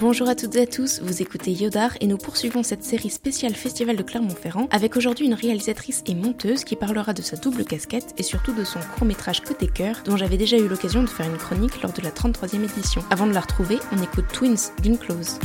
Bonjour à toutes et à tous, vous écoutez Yodar et nous poursuivons cette série spéciale Festival de Clermont-Ferrand avec aujourd'hui une réalisatrice et monteuse qui parlera de sa double casquette et surtout de son court-métrage Côté Cœur dont j'avais déjà eu l'occasion de faire une chronique lors de la 33e édition. Avant de la retrouver, on écoute Twins d'Inclose.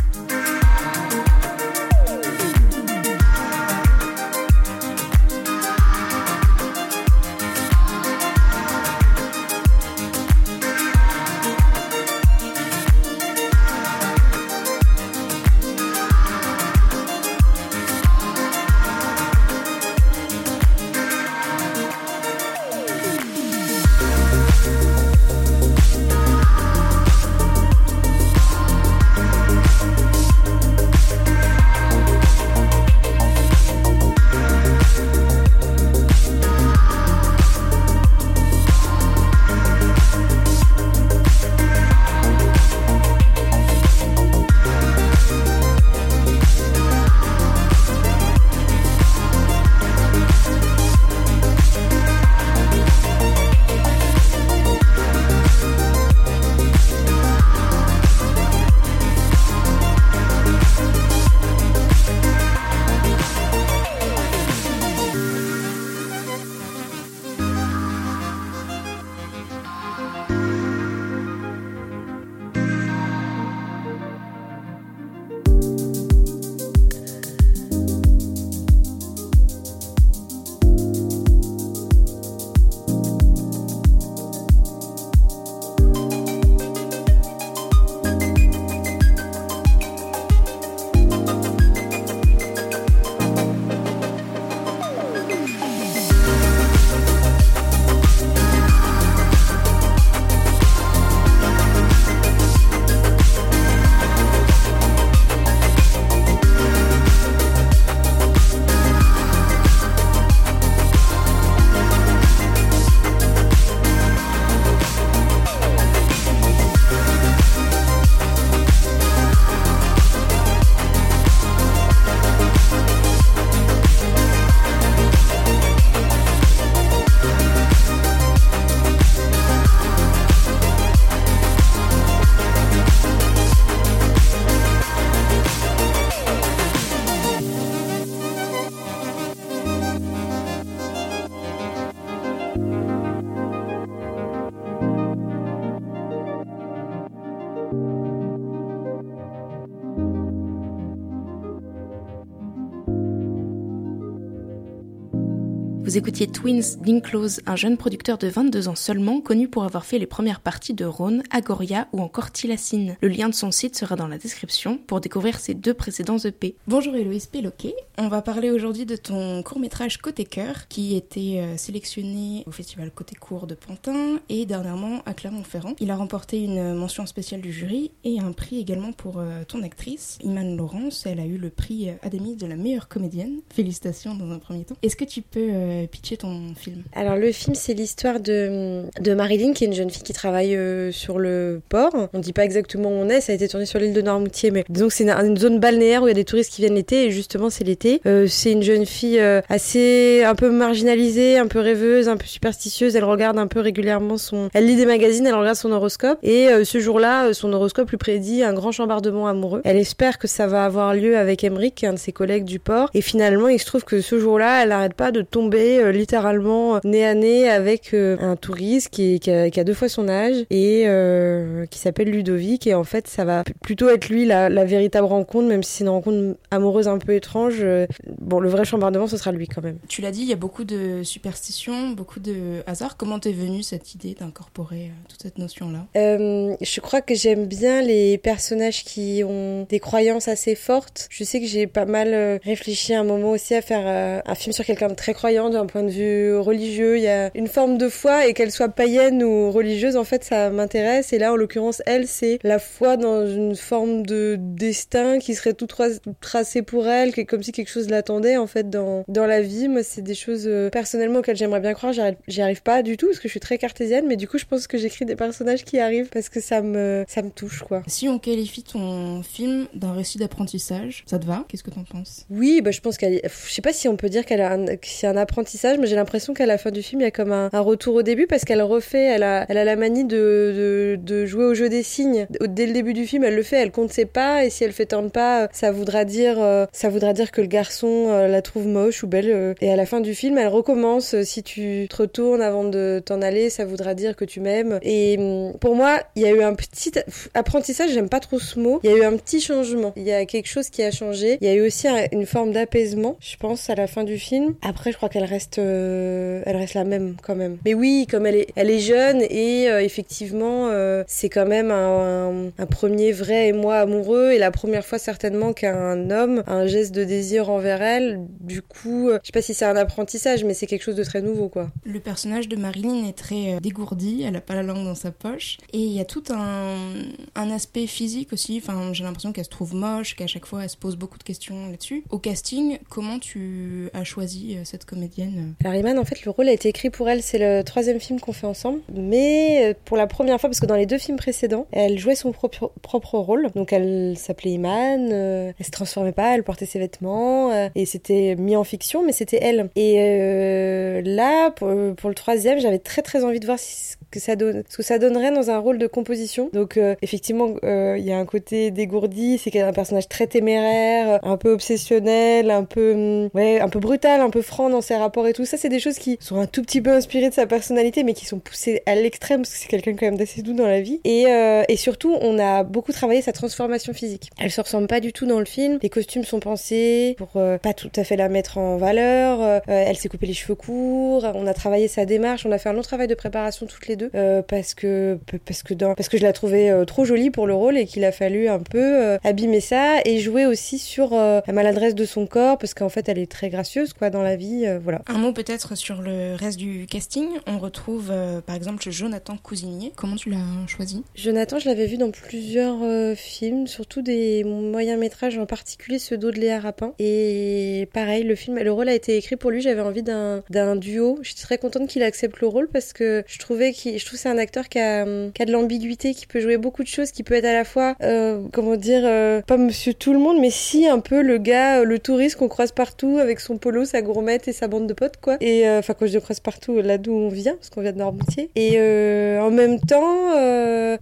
Vous écoutiez Twins d'Inclose, un jeune producteur de 22 ans seulement, connu pour avoir fait les premières parties de Rhône, Agoria ou encore Tilacine. Le lien de son site sera dans la description pour découvrir ses deux précédents EP. Bonjour Héloïse Péloquet, on va parler aujourd'hui de ton court-métrage Côté Cœur, qui était euh, sélectionné au festival Côté Court de Pantin et dernièrement à Clermont-Ferrand. Il a remporté une mention spéciale du jury et un prix également pour euh, ton actrice, Iman Laurence. Elle a eu le prix Ademis de la meilleure comédienne. Félicitations dans un premier temps. Est-ce que tu peux euh, pitcher ton film Alors le film c'est l'histoire de, de Marilyn qui est une jeune fille qui travaille euh, sur le port. On dit pas exactement où on est, ça a été tourné sur l'île de Noirmoutier mais disons que c'est une, zone balnéaire où il y a des touristes qui viennent l'été et justement c'est l'été. Euh, c'est une jeune fille assez un peu marginalisée, un peu rêveuse, un peu superstitieuse. Elle regarde un peu régulièrement son... Elle lit des magazines, elle regarde son horoscope et ce jour-là son horoscope lui prédit un grand chambardement amoureux. Elle espère que ça va avoir lieu avec Emric, un de ses collègues du port et finalement il se trouve que ce jour-là elle n'arrête pas de tomber euh, littéralement nez à nez avec euh, un touriste qui, qui, a, deux fois son âge et euh, qui s'appelle Ludovic. Et en fait ça va plutôt être lui la, véritable rencontre même si c'est une rencontre amoureuse un peu étrange bon le vrai chambardement ce sera lui quand même. Tu l'as dit il y a beaucoup de superstitions beaucoup de hasard comment t'es venue cette idée d'incorporer toute cette notion là je crois que j'aime bien les personnages qui ont des croyances assez fortes. Je sais que j'ai pas mal réfléchi à un moment aussi à faire un film sur quelqu'un de très croyant d'un point de vue religieux. Il y a une forme de foi et qu'elle soit païenne ou religieuse, en fait, ça m'intéresse. Et là, en l'occurrence, elle, c'est la foi dans une forme de destin qui serait tout tracé pour elle, qui est comme si quelque chose l'attendait, en fait, dans, dans la vie. Moi, c'est des choses euh, personnellement auxquelles j'aimerais bien croire. J'y arrive pas du tout parce que je suis très cartésienne, mais du coup, je pense que j'écris des personnages qui arrivent parce que ça me, ça me touche, quoi. Si on qualifie ton film d'un récit d'apprentissage, ça te va? Qu'est-ce que t'en penses? Oui, bah, je pense qu'elle, je sais pas si on peut dire qu'elle a un, un apprentissage mais j'ai l'impression qu'à la fin du film, il y a comme un, retour au début parce qu'elle refait, elle a, elle a la manie de, jouer au jeu des signes. Dès le début du film, elle le fait, elle compte ses pas et si elle fait tant de pas, ça voudra dire, euh, ça voudra dire que le garçon euh, la trouve moche ou belle. Euh. et à la fin du film, elle recommence. Si tu te retournes avant de t'en aller, ça voudra dire que tu m'aimes. Et hum, pour moi, il y a eu un petit apprentissage. J'aime pas trop ce mot. Il y a eu un petit changement. Il y a quelque chose qui a changé. Il y a eu aussi une forme d'apaisement, je pense, à la fin du film. Après, je crois qu'elle reste, elle reste la même quand même. Mais oui, comme elle est, jeune et effectivement, c'est quand même un, premier vrai émoi amoureux et la première fois certainement qu'un homme a un geste de désir envers elle. Du coup, je sais pas si c'est un apprentissage, mais c'est quelque chose de très nouveau, quoi. Le personnage de Marilyn est très euh, dégourdi, elle a pas la langue dans sa poche, et il y a tout un, un aspect physique aussi. Enfin, j'ai l'impression qu'elle se trouve moche, qu'à chaque fois elle se pose beaucoup de questions là-dessus. Au casting, comment tu as choisi euh, cette comédienne? Alors Iman, en fait, le rôle a été écrit pour elle. C'est le troisième film qu'on fait ensemble, mais euh, pour la première fois, parce que dans les deux films précédents, elle jouait son propre, rôle. Donc elle s'appelait Iman, elle se transformait pas, elle portait ses vêtements, et c'était mis en fiction, mais c'était elle. Et euh, là, pour, pour, le troisième, j'avais très très envie de voir si, que ça donne, ce que ça donnerait dans un rôle de composition. Donc euh, effectivement, euh, il y a un côté dégourdi, c'est qu'elle un personnage très téméraire, un peu obsessionnel, un peu hum, ouais, un peu brutal, un peu franc dans ses rapports et tout. Ça, c'est des choses qui sont un tout petit peu inspirées de sa personnalité, mais qui sont poussées à l'extrême parce que c'est quelqu'un quand même d'assez doux dans la vie. Et, euh, et surtout, on a beaucoup travaillé sa transformation physique. Elle se ressemble pas du tout dans le film. Les costumes sont pensés pour pas tout à fait la mettre en valeur. elle s'est coupé les cheveux courts. On a travaillé sa démarche. On a fait un long travail de préparation toutes les euh, parce que parce que dans, parce que je la trouvais euh, trop jolie pour le rôle et qu'il a fallu un peu euh, abîmer ça et jouer aussi sur la maladresse de son corps parce qu'en fait elle est très gracieuse quoi dans la vie voilà. Un mot peut-être sur le reste du casting. On retrouve par exemple Jonathan Cousinier. Comment tu l'as choisi? Jonathan, je l'avais vu dans plusieurs films, surtout des moyens métrages, en particulier ceux d'Audley Rapin. Et pareil, le film, le rôle a été écrit pour lui. J'avais envie d'un duo. Je suis très contente qu'il accepte le rôle parce que je trouvais qu'il je trouve c'est un acteur qui a, qui a de l'ambiguïté, qui peut jouer beaucoup de choses, qui peut être à la fois, euh, comment dire, euh, pas monsieur tout le monde, mais si un peu le gars, euh, le touriste qu'on croise partout avec son polo, sa gourmette et sa bande de potes, quoi. Et enfin, quand je le croise partout, là d'où on vient, parce qu'on vient de Normoutier. Et en même temps,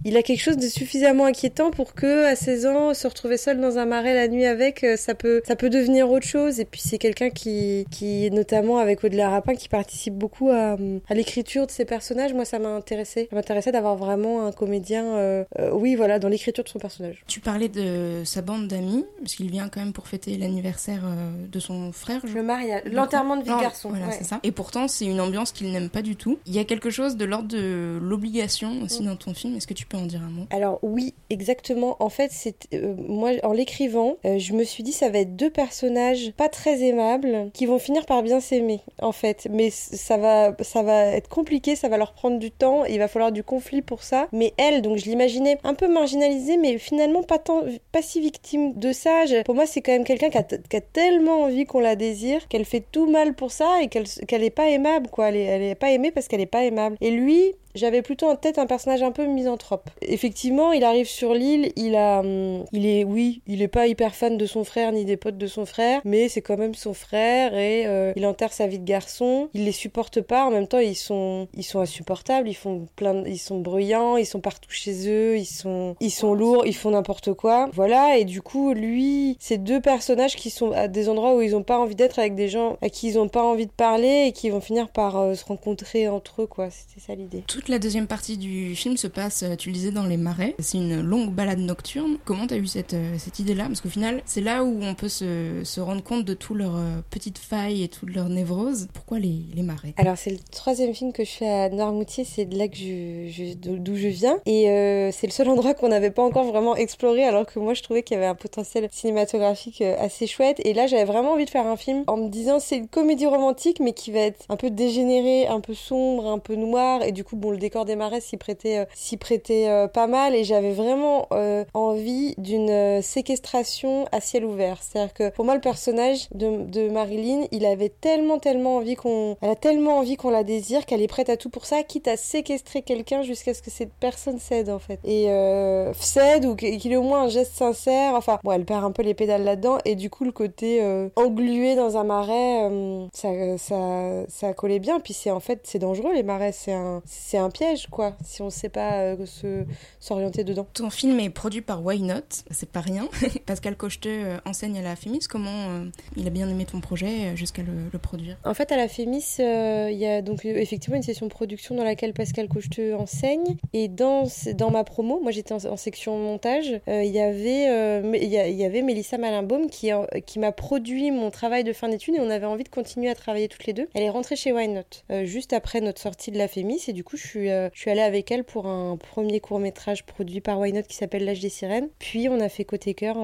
il a quelque chose de suffisamment inquiétant pour que, à 16 ans, se retrouver seul dans un marais la nuit avec, ça peut, ça peut devenir autre chose. Et puis c'est quelqu'un qui, qui, notamment avec Audelaire Rapin, qui participe beaucoup à l'écriture de ses personnages. Moi, ça m'a ça m'intéressait d'avoir vraiment un comédien, euh, euh, oui, voilà, dans l'écriture de son personnage. Tu parlais de sa bande d'amis, parce qu'il vient quand même pour fêter l'anniversaire euh, de son frère. Le mariage, l'enterrement de vie de garçon. Voilà, c'est ça. Et pourtant, c'est une ambiance qu'il n'aime pas du tout. Il y a quelque chose de l'ordre de l'obligation aussi mm. dans ton film. Est-ce que tu peux en dire un mot? Alors oui, exactement. En fait, c'est moi en l'écrivant, je me suis dit ça va être deux personnages pas très aimables qui vont finir par bien s'aimer en fait, mais ça va ça va être compliqué, ça va leur prendre du il va falloir du conflit pour ça. Mais elle, donc je l'imaginais un peu marginalisée, mais finalement pas tant, pas si victime de ça. pour moi, c'est quand même quelqu'un qui a, tellement envie qu'on la désire, qu'elle fait tout mal pour ça et qu'elle qu'elle est pas aimable, quoi. Elle est, pas aimée parce qu'elle est pas aimable. Et lui, j'avais plutôt en tête un personnage un peu misanthrope. Effectivement, il arrive sur l'île, il a, hum, il est, oui, il est pas hyper fan de son frère ni des potes de son frère, mais c'est quand même son frère et euh, il enterre sa vie de garçon. Il les supporte pas, en même temps ils sont, ils sont insupportables, font plein, ils sont bruyants, ils sont partout chez eux, ils sont, ils sont lourds, ils font n'importe quoi. Voilà, et du coup, lui, c'est deux personnages qui sont à des endroits où ils ont pas envie d'être avec des gens à qui ils ont pas envie de parler et qui vont finir par euh, se rencontrer entre eux, quoi. C'était ça l'idée la deuxième partie du film se passe, euh, tu le disais, dans les marais. C'est une longue balade nocturne. Comment t'as eu cette, euh, cette idée-là? Parce qu'au final, c'est là où on peut se, se rendre compte de toutes leurs petites failles et toutes leurs névroses. Pourquoi les, les marais? Alors, c'est le troisième film que je fais à Noirmoutier. C'est de là que d'où je viens. Et c'est le seul endroit qu'on n'avait pas encore vraiment exploré, alors que moi, je trouvais qu'il y avait un potentiel cinématographique assez chouette. Et là, j'avais vraiment envie de faire un film en me disant, c'est une comédie romantique, mais qui va être un peu dégénérée, un peu sombre, un peu noire. Et du coup, bon, le décor des marais s'y prêtait, euh, s'y prêtait euh, pas mal et j'avais vraiment euh, envie d'une séquestration à ciel ouvert. C'est-à-dire que pour moi, le personnage de, de Marilyn, il avait tellement, tellement envie qu'on, elle a tellement envie qu'on la désire qu'elle est prête à tout pour ça, quitte à séquestrer quelqu'un jusqu'à ce que cette personne cède en fait. Et euh, cède ou qu'il ait au moins un geste sincère. Enfin, bon, elle perd un peu les pédales là-dedans et du coup le côté euh, englué dans un marais, euh, ça, ça, ça collait bien. Puis c'est en fait c'est dangereux les marais, c'est un, c'est un piège quoi. Si on sait pas euh, se s'orienter dedans. Ton film est produit par Why Not, c'est pas rien. Pascal Cocheteux enseigne à la Fémis. Comment il a bien aimé ton projet jusqu'à le, le produire? En fait, à la Fémis, il y a donc effectivement une session de production dans laquelle Pascal Cocheteux enseigne. Et dans, dans ma promo, moi j'étais en, section montage, euh, il y avait euh, il y, avait Mélissa Malinbaum qui, qui m'a produit mon travail de fin d'études et on avait envie de continuer à travailler toutes les deux. Elle est rentrée chez Why Not euh, juste après notre sortie de la Fémis et du coup je suis, je suis allée avec elle pour un premier court métrage produit par Why Not qui s'appelle L'âge des sirènes. Puis on a fait côté cœur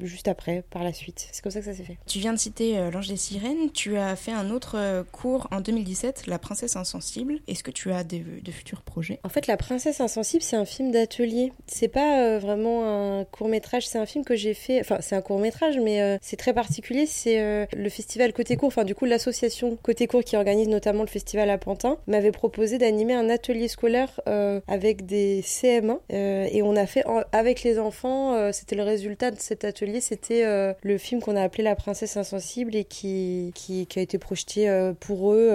juste après, par la suite. C'est comme ça que ça s'est fait. Tu viens de citer L'Ange des Sirènes, tu as fait un autre cours en 2017, La Princesse Insensible. Est-ce que tu as des- de futurs projets En fait, La Princesse Insensible, c'est un film d'atelier. C'est pas euh, vraiment un court métrage, c'est un film que j'ai fait. Enfin, c'est un court métrage, mais euh, c'est très particulier. C'est euh, le festival Côté Court, enfin, du coup, l'association Côté Court qui organise notamment le festival à Pantin m'avait proposé d'animer un atelier scolaire avec des CM1 euh, et on a fait en- avec les enfants. c'était le résultat de cet atelier, c'était le film qu'on a appelé La Princesse Insensible et qui, qui, qui a été projeté pour eux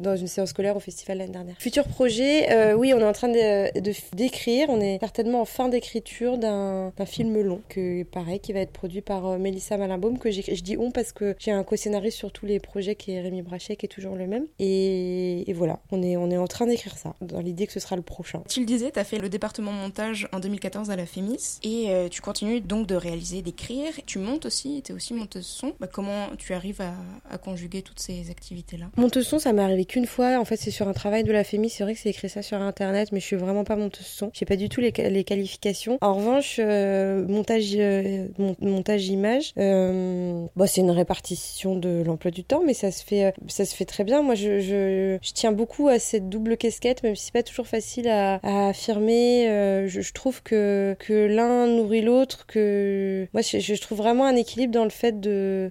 dans une séance scolaire au festival l'année dernière. Futur projet, euh, oui, on est en train de- d'écrire, on est certainement en fin d'écriture d'un film long, que pareil, qui va être produit par euh, Mélissa Malinbaum, que je dis on parce que j'ai un co-scénariste sur tous les projets qui est Rémi Brachet, qui est toujours le même. Et, et voilà, on est, on est en train d'écrire ça, dans l'idée que ce sera le prochain. Tu le disais, tu as fait le département montage en 2014 à la Fémis et euh, tu continues donc de réaliser, d'écrire. Tu montes aussi, tu es aussi monteuse son. Bah, comment tu arrives à, à conjuguer toutes ces activités-là? Monteuse son, ça m'est arrivé qu'une fois. En fait, c'est sur un travail de la C'est vrai que c'est écrit ça sur internet, mais je suis vraiment pas monteuse son. J'ai pas du tout les, qualifications. En revanche, euh, montage, euh, mon- montage image, euh, bah, c'est une répartition de l'emploi du temps, mais ça se fait, ça se fait très bien. Moi, je, je, je tiens beaucoup à cette double casquette, même si c'est pas toujours facile à, affirmer. Je, je trouve que que l'un nourrit l'autre. Que moi, je, je trouve vraiment un équilibre dans le fait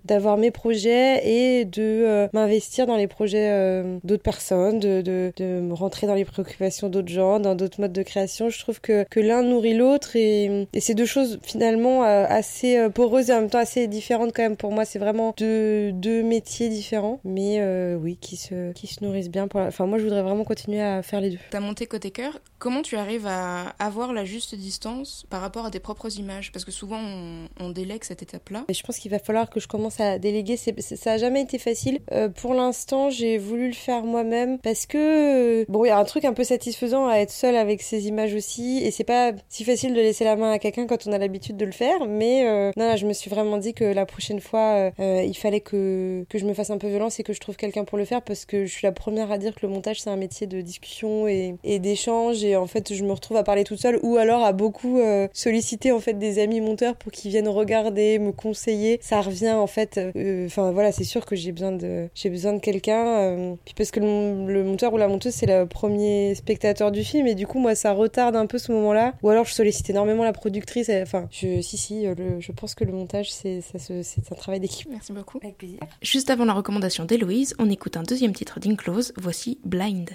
d'avoir mes projets et de m'investir dans les projets d'autres personnes, de, de, me rentrer dans les préoccupations d'autres gens, dans d'autres modes de création. Je trouve que, que l'un nourrit l'autre et, et c'est deux choses finalement euh, assez euh, poreuses et en même temps assez différentes quand même pour moi. C'est vraiment deux, deux métiers différents, mais euh, oui, qui se, qui se nourrissent bien. Pour la- Enfin, moi, je voudrais vraiment continuer à faire les deux. T'as monté côté cœur, comment tu arrives à avoir la juste distance par rapport à tes propres images? Parce que souvent on, on délègue cette étape-là. Et je pense qu'il va falloir que je commence à déléguer. Ça a jamais été facile. Euh, pour l'instant, j'ai voulu le faire moi-même parce que euh, bon, il y a un truc un peu satisfaisant à être seul avec ses images aussi, et c'est pas si facile de laisser la main à quelqu'un quand on a l'habitude de le faire. Mais euh, non, là, je me suis vraiment dit que la prochaine fois, euh, euh, il fallait que que je me fasse un peu violence et que je trouve quelqu'un pour le faire parce que je suis la première à dire que le montage c'est un métier de discussion et, d'échange et en fait je me retrouve à parler toute seule ou alors à beaucoup solliciter en fait des amis monteurs pour qu'ils viennent regarder, me conseiller. Ça revient en fait. Enfin voilà, c'est sûr que j'ai besoin de de quelqu'un. puis parce que le, monteur ou la monteuse c'est le premier spectateur du film et du coup moi ça retarde un peu ce moment-là. Ou alors je sollicite énormément la productrice. Enfin je si si euh, le- je pense que le montage c'est ça se- c'est un travail d'équipe. Merci beaucoup. Avec plaisir. Juste avant la recommandation d'Héloïse, on écoute un deuxième titre d'Inclose, voici. Blind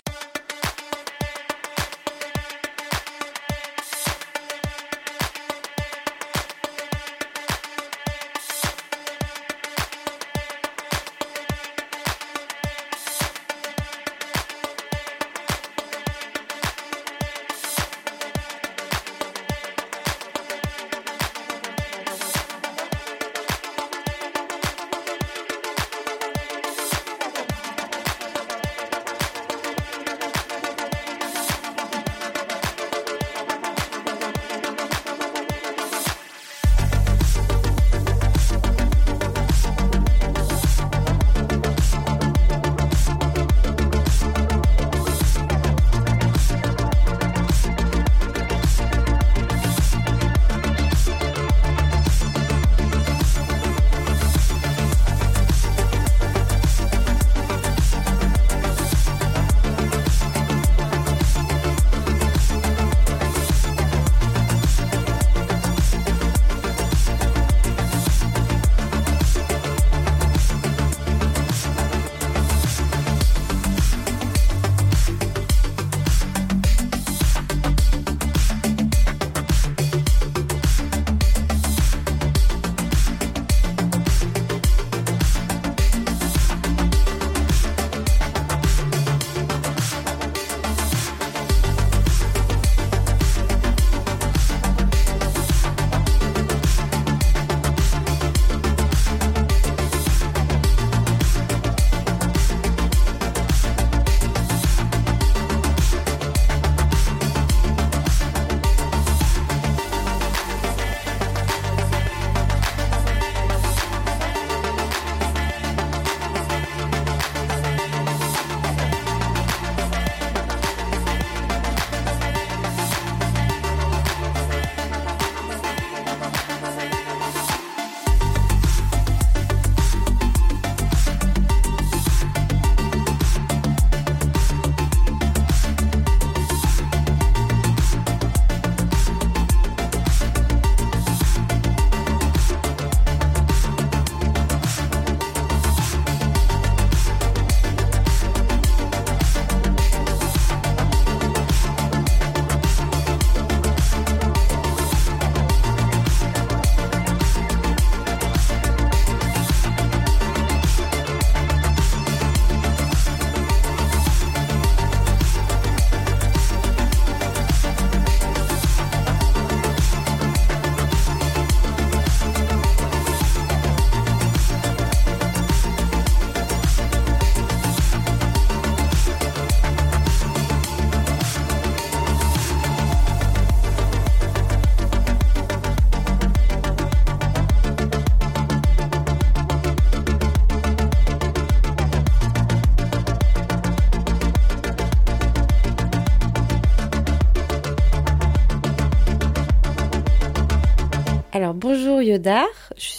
bonjour Yodar,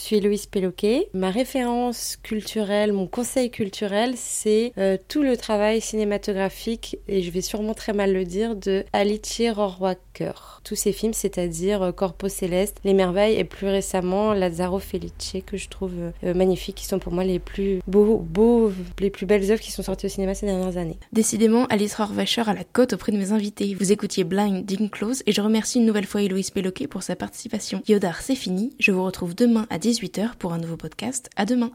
suis Héloïse Péloquet. Ma référence culturelle, mon conseil culturel, c'est euh, tout le travail cinématographique, et je vais sûrement très mal le dire, de Alice Rohrwacher. Tous ces films, c'est-à-dire euh, Corpo Céleste, Les Merveilles et plus récemment Lazzaro Felice, que je trouve euh, magnifiques, qui sont pour moi les plus beaux, les plus belles œuvres qui sont sorties au cinéma ces dernières années. Décidément, Alice Rohrwacher à la cote auprès de mes invités. Vous écoutiez Blind Ding Close et je remercie une nouvelle fois Héloïse Péloquet pour sa participation. Yodar c'est fini. Je vous retrouve demain à 18h pour un nouveau podcast. À demain.